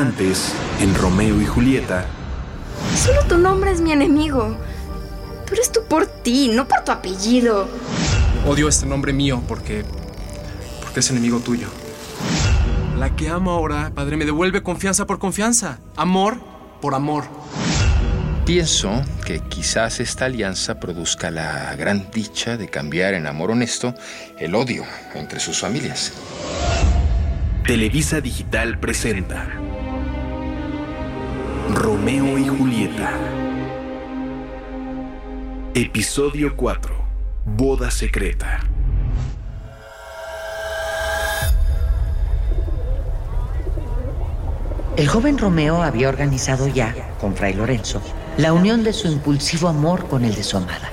Antes, en Romeo y Julieta. Solo tu nombre es mi enemigo. Pero es tú por ti, no por tu apellido. Odio este nombre mío porque. porque es enemigo tuyo. La que amo ahora, padre, me devuelve confianza por confianza. Amor por amor. Pienso que quizás esta alianza produzca la gran dicha de cambiar en amor honesto el odio entre sus familias. Televisa Digital presenta Romeo y Julieta. Episodio 4. Boda secreta. El joven Romeo había organizado ya, con Fray Lorenzo, la unión de su impulsivo amor con el de su amada.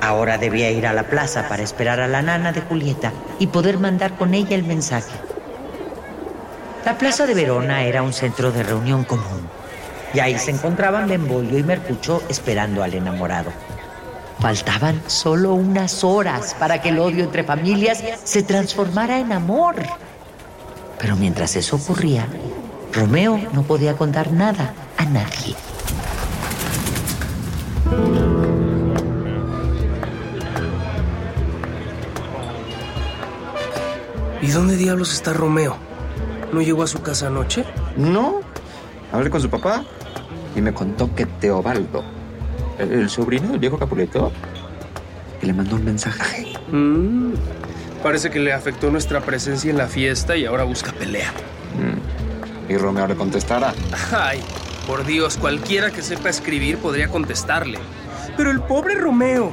Ahora debía ir a la plaza para esperar a la nana de Julieta y poder mandar con ella el mensaje. La plaza de Verona era un centro de reunión común y ahí se encontraban Benvolio y Mercucho esperando al enamorado. Faltaban solo unas horas para que el odio entre familias se transformara en amor. Pero mientras eso ocurría, Romeo no podía contar nada a nadie. ¿Y dónde diablos está Romeo? ¿No llegó a su casa anoche? No. Hablé con su papá y me contó que Teobaldo, el, el sobrino del viejo Capuleto, que le mandó un mensaje. Mm, parece que le afectó nuestra presencia en la fiesta y ahora busca pelea. Mm. Y Romeo le contestará. Ay, por Dios, cualquiera que sepa escribir podría contestarle. Pero el pobre Romeo,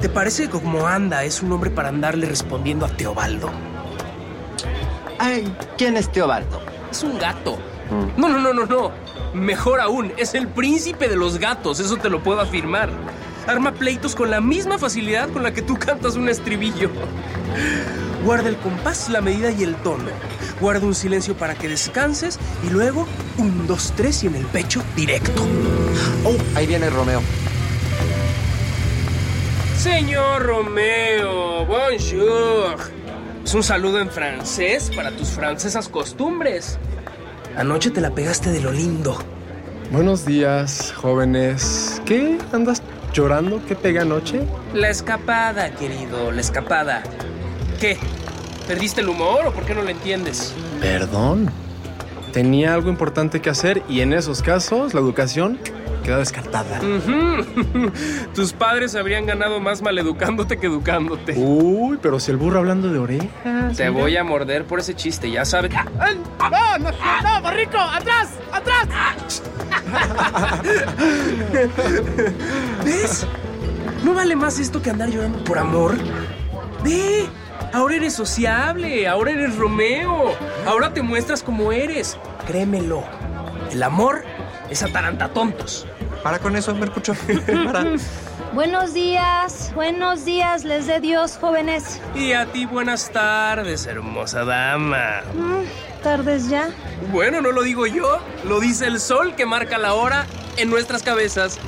¿te parece que como anda es un hombre para andarle respondiendo a Teobaldo? Ay, ¿quién es Teobaldo? Es un gato. No, no, no, no, no. Mejor aún, es el príncipe de los gatos, eso te lo puedo afirmar. Arma pleitos con la misma facilidad con la que tú cantas un estribillo. Guarda el compás, la medida y el tono. Guarda un silencio para que descanses y luego un, dos, tres y en el pecho directo. Oh, ahí viene Romeo. Señor Romeo, bonjour. Es un saludo en francés para tus francesas costumbres. Anoche te la pegaste de lo lindo. Buenos días, jóvenes. ¿Qué? ¿Andas llorando? ¿Qué pega anoche? La escapada, querido, la escapada. ¿Qué? ¿Perdiste el humor o por qué no lo entiendes? Perdón. Tenía algo importante que hacer y en esos casos la educación queda descartada. Tus padres habrían ganado más maleducándote que educándote. Uy, pero si el burro hablando de orejas. Te voy a morder por ese chiste, ya sabes. ¡No, no, no, borrico! ¡Atrás! ¡Atrás! ¿Ves? ¿No vale más esto que andar llorando por amor? Ve, ahora eres sociable, ahora eres Romeo, ahora te muestras como eres. Créemelo, el amor es tontos. Para con eso, Mercucho. Para. Buenos días, buenos días, les dé Dios, jóvenes. Y a ti buenas tardes, hermosa dama. Mm, ¿Tardes ya? Bueno, no lo digo yo, lo dice el sol que marca la hora en nuestras cabezas.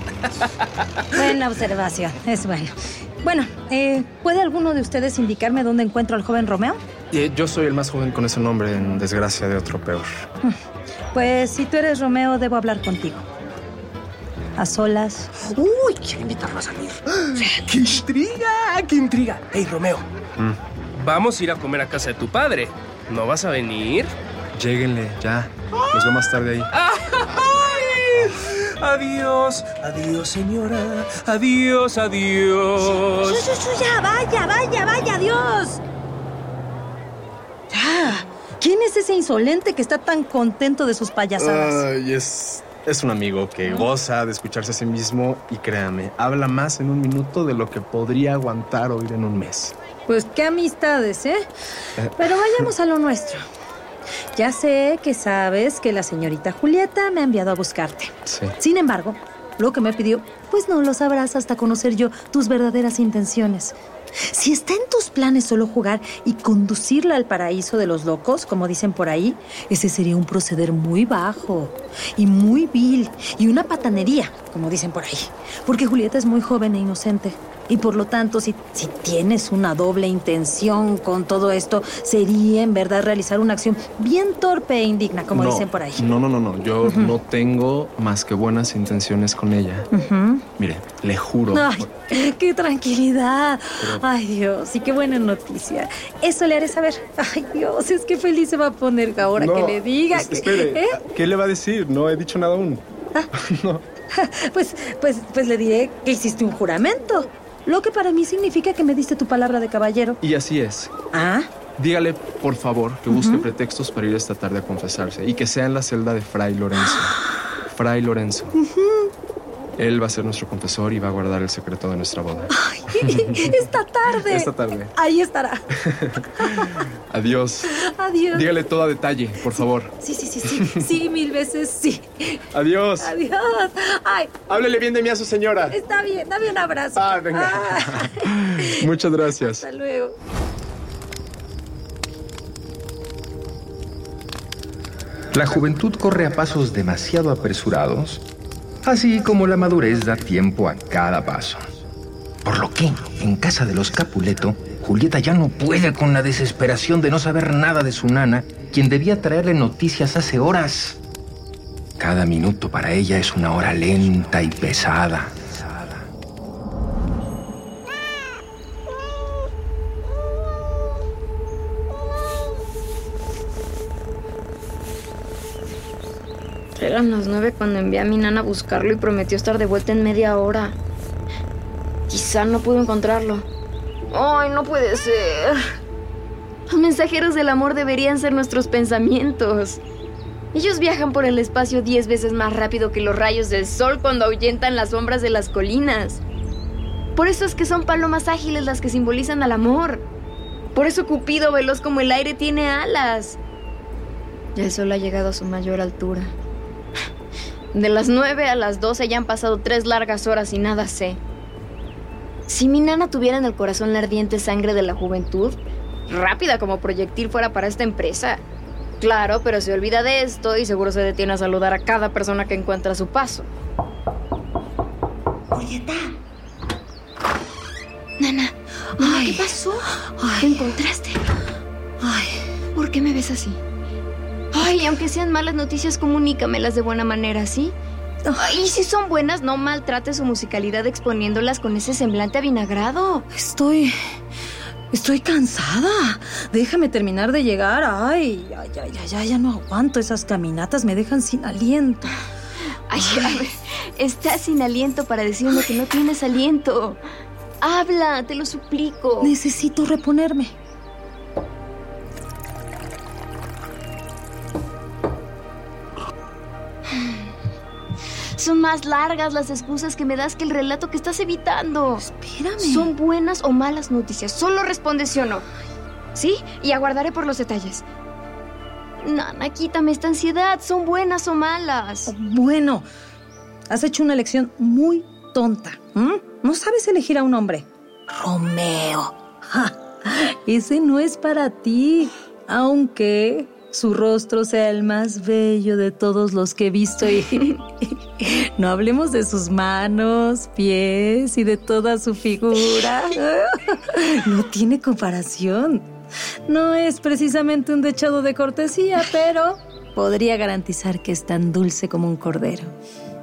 Buena observación, es bueno. Bueno, eh, ¿puede alguno de ustedes indicarme dónde encuentro al joven Romeo? Eh, Yo soy el más joven con ese nombre, en desgracia de otro peor. Pues si tú eres Romeo, debo hablar contigo. A solas. Uy, quiero invitarlo a salir. ¡Qué intriga! ¡Qué intriga! Hey, Romeo, Mm. vamos a ir a comer a casa de tu padre. ¿No vas a venir? Lléguenle, ya. Los veo más tarde ahí. ¡Ay! Adiós, adiós, señora. Adiós, adiós. ¡Shu, shu, shu, ya! ¡Vaya, vaya, vaya! ¡Adiós! Ya. ¿Quién es ese insolente que está tan contento de sus payasadas? Ay, es, es un amigo que goza de escucharse a sí mismo y créame, habla más en un minuto de lo que podría aguantar oír en un mes. Pues qué amistades, ¿eh? Pero vayamos a lo nuestro. Ya sé que sabes que la señorita Julieta me ha enviado a buscarte. Sí. Sin embargo, lo que me pidió, pues no lo sabrás hasta conocer yo tus verdaderas intenciones. Si está en tus planes solo jugar y conducirla al paraíso de los locos, como dicen por ahí, ese sería un proceder muy bajo y muy vil y una patanería, como dicen por ahí. Porque Julieta es muy joven e inocente. Y por lo tanto, si, si tienes una doble intención con todo esto, sería en verdad realizar una acción bien torpe e indigna, como No, dicen por ahí. No, no, no, no. Yo no tengo más que buenas intenciones con ella. Mire, le juro. Ay, qué tranquilidad. Ay, Dios, y qué buena noticia. Eso le haré saber. Ay, Dios, es que feliz se va a poner ahora que le diga. es- que- espere, ¿Eh? ¿qué le va a decir? No he dicho nada aún. Pues, pues, pues le diré que hiciste un juramento. Lo que para mí significa que me diste tu palabra de caballero. Y así es. Ah, Dígale, por favor, que busque pretextos para ir esta tarde a confesarse y que sea en la celda de Fray Lorenzo. Fray Lorenzo. Él va a ser nuestro confesor y va a guardar el secreto de nuestra boda. esta tarde. Esta tarde. Ahí estará. Adiós. Adiós. Dígale todo a detalle, por favor. Sí, sí, sí, sí. Sí, mil veces sí. Adiós. Adiós. Ay, Háblele bien de mí a su señora. está bien. Dame un abrazo. Ah, venga. Muchas gracias. hasta luego. La juventud corre a pasos demasiado apresurados, así como la madurez da tiempo a cada paso. Por lo que, en casa de los Capuleto, Julieta ya no puede con la desesperación de no saber nada de su nana, quien debía traerle noticias hace horas. Cada minuto para ella es una hora lenta y pesada. Eran las nueve cuando envié a mi nana a buscarlo y prometió estar de vuelta en media hora. Quizá no pudo encontrarlo. ¡Ay, no puede ser! Los mensajeros del amor deberían ser nuestros pensamientos. Ellos viajan por el espacio diez veces más rápido que los rayos del sol cuando ahuyentan las sombras de las colinas. Por eso es que son palomas ágiles las que simbolizan al amor. Por eso Cupido, veloz como el aire, tiene alas. Ya el sol ha llegado a su mayor altura. De las 9 a las 12 ya han pasado tres largas horas y nada sé. Si mi nana tuviera en el corazón la ardiente sangre de la juventud, rápida como proyectil fuera para esta empresa. Claro, pero se olvida de esto y seguro se detiene a saludar a cada persona que encuentra a su paso. Julieta. Nana, Nana, ¿qué pasó? ¿Te encontraste? Ay, ¿Por qué me ves así? Ay, aunque sean malas noticias, comunícamelas de buena manera, ¿sí? Ay, y si son buenas, no maltrate su musicalidad exponiéndolas con ese semblante avinagrado. estoy. Estoy cansada. Déjame terminar de llegar. Ay, ay, ay, ay, ay, ya no aguanto. Esas caminatas me dejan sin aliento. Ay, a ver, estás sin aliento para decirme que no tienes aliento. Habla, te lo suplico. Necesito reponerme. Son más largas las excusas que me das que el relato que estás evitando. Espérame. ¿Son buenas o malas noticias? Solo responde sí o no. ¿Sí? Y aguardaré por los detalles. Nana, quítame esta ansiedad. ¿Son buenas o malas? Bueno, has hecho una elección muy tonta. No sabes elegir a un hombre. Romeo. Ja, ese no es para ti, aunque su rostro sea el más bello de todos los que he visto y no hablemos de sus manos, pies y de toda su figura. No tiene comparación. No es precisamente un dechado de cortesía, pero podría garantizar que es tan dulce como un cordero.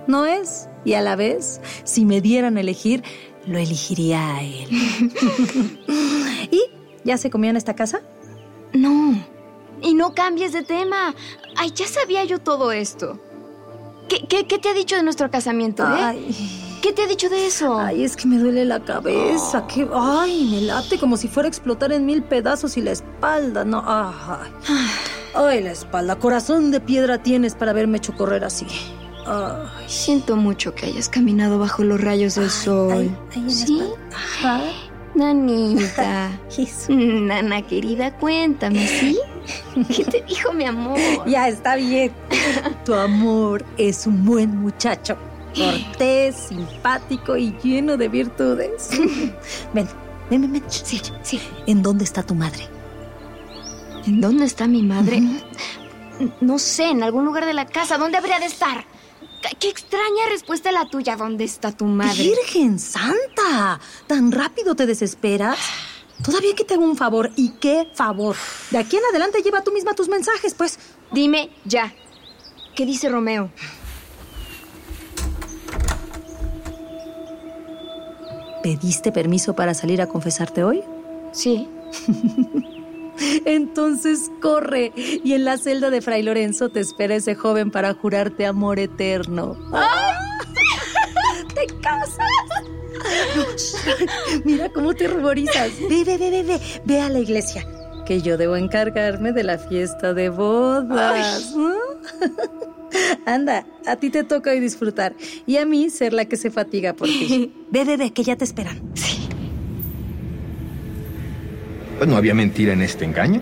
No es, y a la vez, si me dieran a elegir, lo elegiría a él. ¿Y ya se comió en esta casa? No. Y no cambies de tema. Ay, ya sabía yo todo esto. ¿Qué, qué, qué te ha dicho de nuestro casamiento, eh? Ay. ¿Qué te ha dicho de eso? Ay, es que me duele la cabeza. Que, ay, me late como si fuera a explotar en mil pedazos y la espalda, no. Ay, ay la espalda. Corazón de piedra tienes para haberme hecho correr así. Ay, Siento mucho que hayas caminado bajo los rayos del sol. ay, ¿Sí? Ajá. Nanita. Nana querida, cuéntame, ¿sí? ¿Qué te dijo mi amor? Ya está bien. Tu amor es un buen muchacho. Cortés, simpático y lleno de virtudes. Ven, ven, ven, ven. Sí, sí. ¿En dónde está tu madre? ¿En dónde está mi madre? No sé, en algún lugar de la casa. ¿Dónde habría de estar? Qué extraña respuesta la tuya. ¿Dónde está tu madre? Virgen Santa, ¿tan rápido te desesperas? Todavía que te hago un favor. ¿Y qué favor? De aquí en adelante lleva tú misma tus mensajes, pues. Dime ya. ¿Qué dice Romeo? ¿Pediste permiso para salir a confesarte hoy? Sí. Entonces corre y en la celda de Fray Lorenzo te espera ese joven para jurarte amor eterno. ¡Te casas! Mira cómo te ruborizas. Ve, ve, ve, ve, ve, ve a la iglesia. Que yo debo encargarme de la fiesta de bodas. Anda, a ti te toca hoy disfrutar y a mí ser la que se fatiga por ti. Ve, ve, ve, que ya te esperan. Pues no había mentira en este engaño.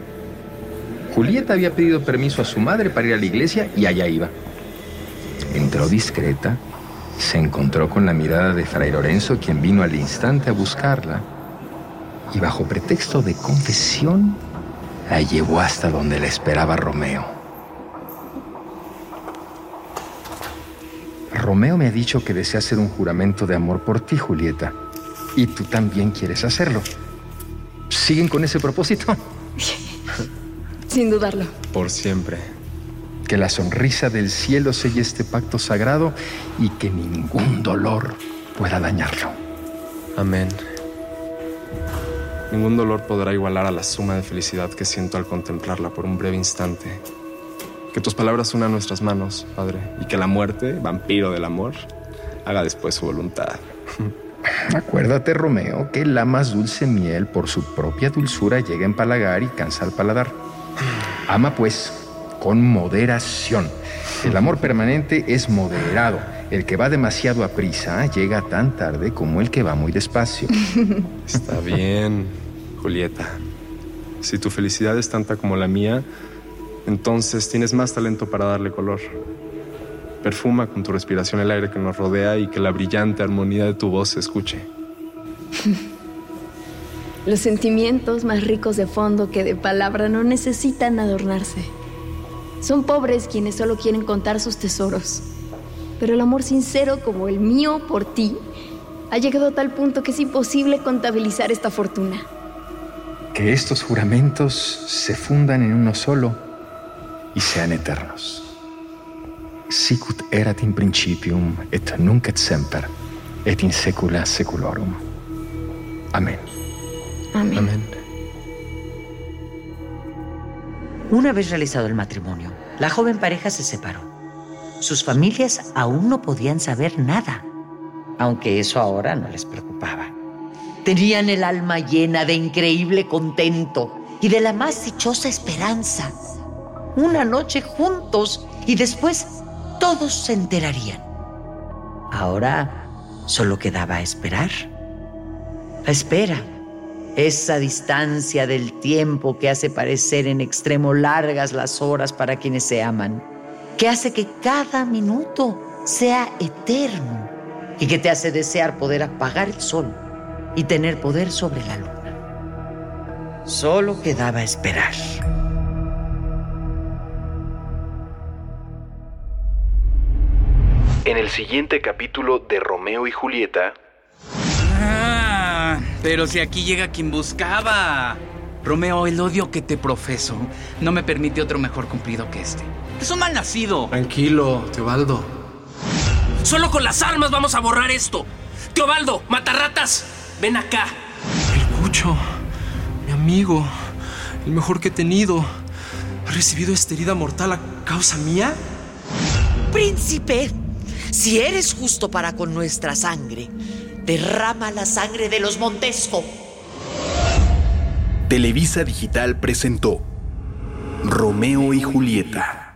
Julieta había pedido permiso a su madre para ir a la iglesia y allá iba. Entró discreta, se encontró con la mirada de Fray Lorenzo, quien vino al instante a buscarla, y bajo pretexto de confesión, la llevó hasta donde la esperaba Romeo. Romeo me ha dicho que desea hacer un juramento de amor por ti, Julieta, y tú también quieres hacerlo. ¿Siguen con ese propósito? Sin dudarlo. Por siempre. Que la sonrisa del cielo selle este pacto sagrado y que ningún dolor pueda dañarlo. Amén. Ningún dolor podrá igualar a la suma de felicidad que siento al contemplarla por un breve instante. Que tus palabras unan nuestras manos, Padre, y que la muerte, vampiro del amor, haga después su voluntad. Acuérdate, Romeo, que la más dulce miel por su propia dulzura llega a empalagar y cansa al paladar. Ama, pues, con moderación. El amor permanente es moderado. El que va demasiado a prisa llega tan tarde como el que va muy despacio. Está bien, Julieta. Si tu felicidad es tanta como la mía, entonces tienes más talento para darle color. Perfuma con tu respiración el aire que nos rodea y que la brillante armonía de tu voz se escuche. Los sentimientos más ricos de fondo que de palabra no necesitan adornarse. Son pobres quienes solo quieren contar sus tesoros. Pero el amor sincero como el mío por ti ha llegado a tal punto que es imposible contabilizar esta fortuna. Que estos juramentos se fundan en uno solo y sean eternos. Sicut erat in principium et nunc et semper et in saecula saeculorum. Amén. Amén. Amén. Una vez realizado el matrimonio, la joven pareja se separó. Sus familias aún no podían saber nada, aunque eso ahora no les preocupaba. Tenían el alma llena de increíble contento y de la más dichosa esperanza. Una noche juntos y después todos se enterarían. Ahora solo quedaba esperar. Espera esa distancia del tiempo que hace parecer en extremo largas las horas para quienes se aman, que hace que cada minuto sea eterno y que te hace desear poder apagar el sol y tener poder sobre la luna. Solo quedaba esperar. En el siguiente capítulo de Romeo y Julieta, Pero si aquí llega quien buscaba. Romeo, el odio que te profeso no me permite otro mejor cumplido que este. Es un mal nacido. Tranquilo, Teobaldo. Solo con las armas vamos a borrar esto. Teobaldo, matarratas, ven acá. El Cucho, mi amigo, el mejor que he tenido, ha recibido esta herida mortal a causa mía. Príncipe, si eres justo para con nuestra sangre, derrama la sangre de los Montesco. Televisa Digital presentó Romeo y Julieta.